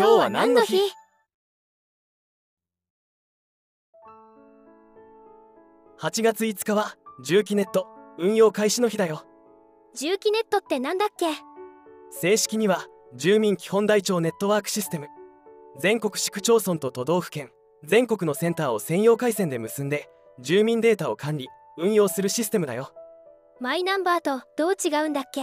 今日は何の日？8月5日は重機ネット運用開始の日だよ。重機ネットってなんだっけ？正式には住民基本台帳ネットワークシステム。全国市区町村と都道府県全国のセンターを専用回線で結んで住民データを管理運用するシステムだよ。マイナンバーとどう違うんだっけ？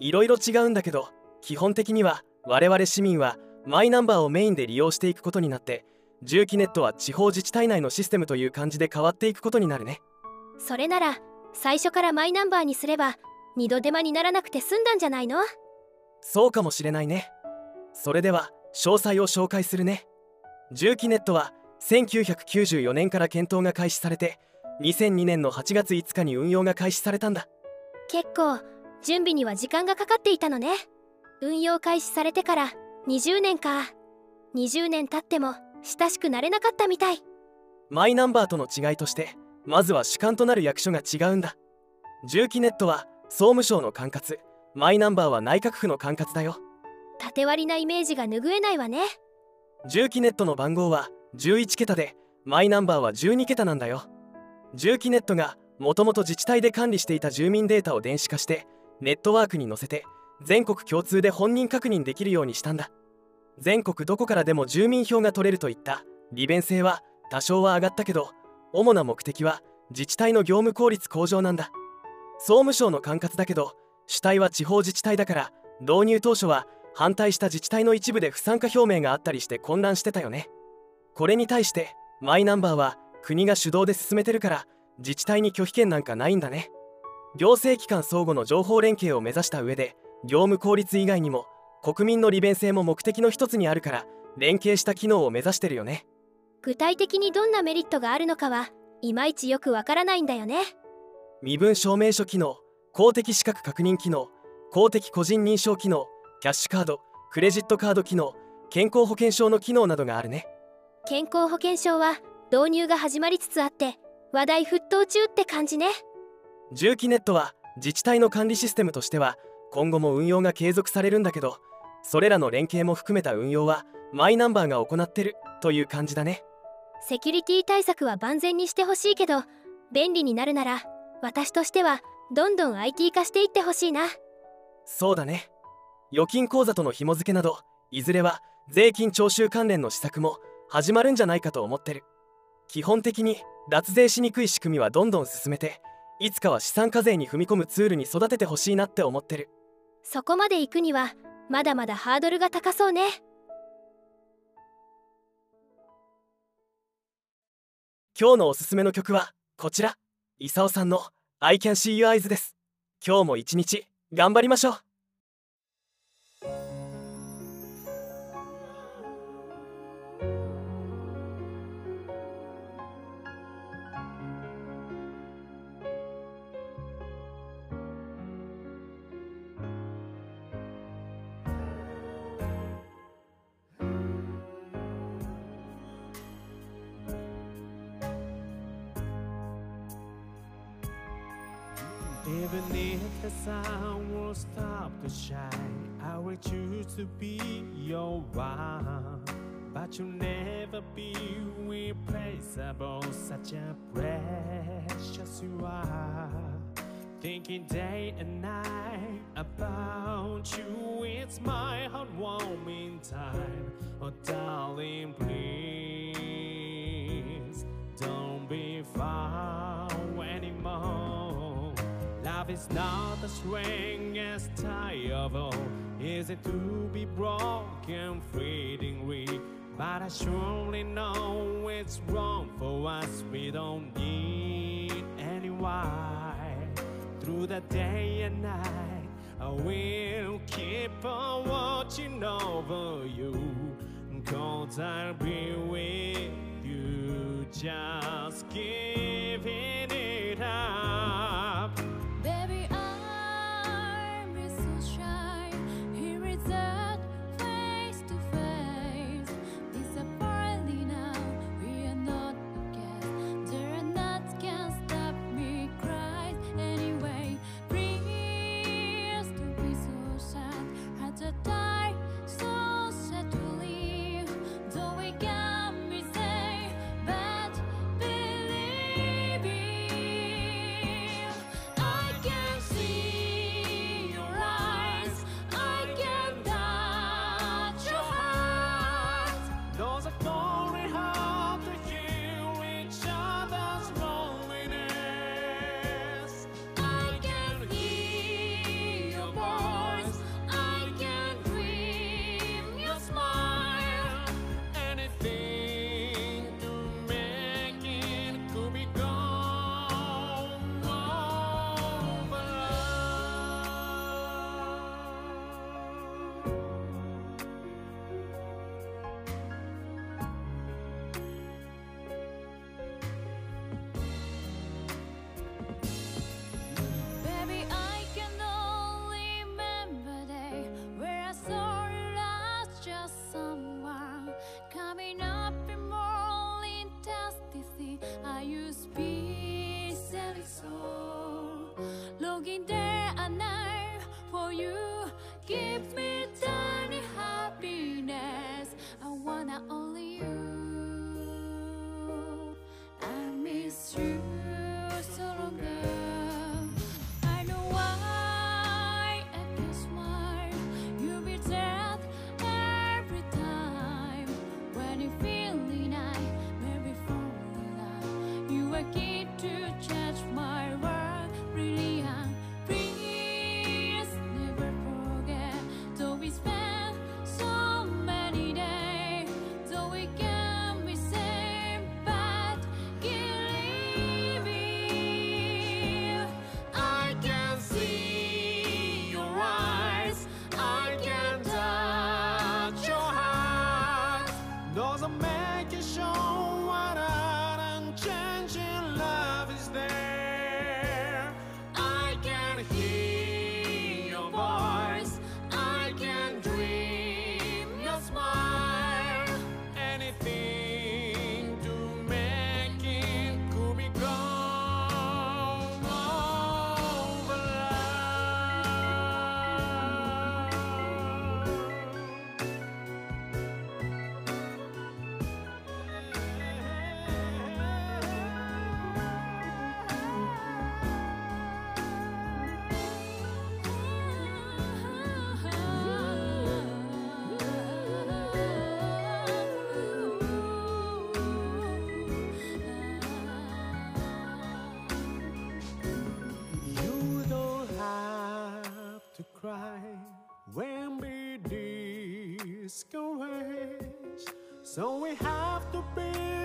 いろいろ違うんだけど基本的には我々市民はマイナンバーをメインで利用していくことになって重機ネットは地方自治体内のシステムという感じで変わっていくことになるね。それなら最初からマイナンバーにすれば二度手間にならなくて済んだんじゃないの？そうかもしれないね。それでは詳細を紹介するね。重機ネットは1994年から検討が開始されて2002年の8月5日に運用が開始されたんだ。結構準備には時間がかかっていたのね。運用開始されてから20年か。20年経っても親しくなれなかったみたい。マイナンバーとの違いとしてまずは主管となる役所が違うんだ。重機ネットは総務省の管轄。マイナンバーは内閣府の管轄だよ。縦割りなイメージが拭えないわね。重機ネットの番号は11桁でマイナンバーは12桁なんだよ。重機ネットがもともと自治体で管理していた住民データを電子化してネットワークに載せて全国共通で本人確認できるようにしたんだ全国どこからでも住民票が取れるといった。利便性は多少は上がったけど主な目的は自治体の業務効率向上なんだ。総務省の管轄だけど主体は地方自治体だから導入当初は反対した自治体の一部で不参加表明があったりして混乱してたよね。これに対してマイナンバーは国が主導で進めてるから自治体に拒否権なんかないんだね。行政機関相互の情報連携を目指した上で業務効率以外にも国民の利便性も目的の一つにあるから連携した機能を目指してるよね。具体的にどんなメリットがあるのかはいまいちよくわからないんだよね。身分証明書機能公的資格確認機能公的個人認証機能キャッシュカードクレジットカード機能健康保険証の機能などがあるね。健康保険証は導入が始まりつつあって話題沸騰中って感じね。重機ネットは自治体の管理システムとしては今後も運用が継続されるんだけどそれらの連携も含めた運用はマイナンバーが行ってるという感じだね。セキュリティ対策は万全にしてほしいけど便利になるなら私としてはどんどん IT 化していってほしいな。そうだね。預金口座との紐付けなどいずれは税金徴収関連の施策も始まるんじゃないかと思ってる。基本的に脱税しにくい仕組みはどんどん進めていつかは資産課税に踏み込むツールに育ててほしいなって思ってる。そこまで行くにはまだまだハードルが高そうね。今日のおすすめの曲はこちら。イサオさんの I can see your eyes です。今日も一日頑張りましょう。Even if the sun will stop to shine, I will choose to be your one. But you'll never be replaceable, such a precious you are. Thinking day and night about you, it's my heart warming time. Oh, darling, please Love is not the strongest tie of all. Is it to be broken fleetingly? But I surely know it's wrong for us. We don't need any why. Through the day and night, I will keep on watching over you. Cause I'll be with you. Just giving it cry when we discouraged. So we have to be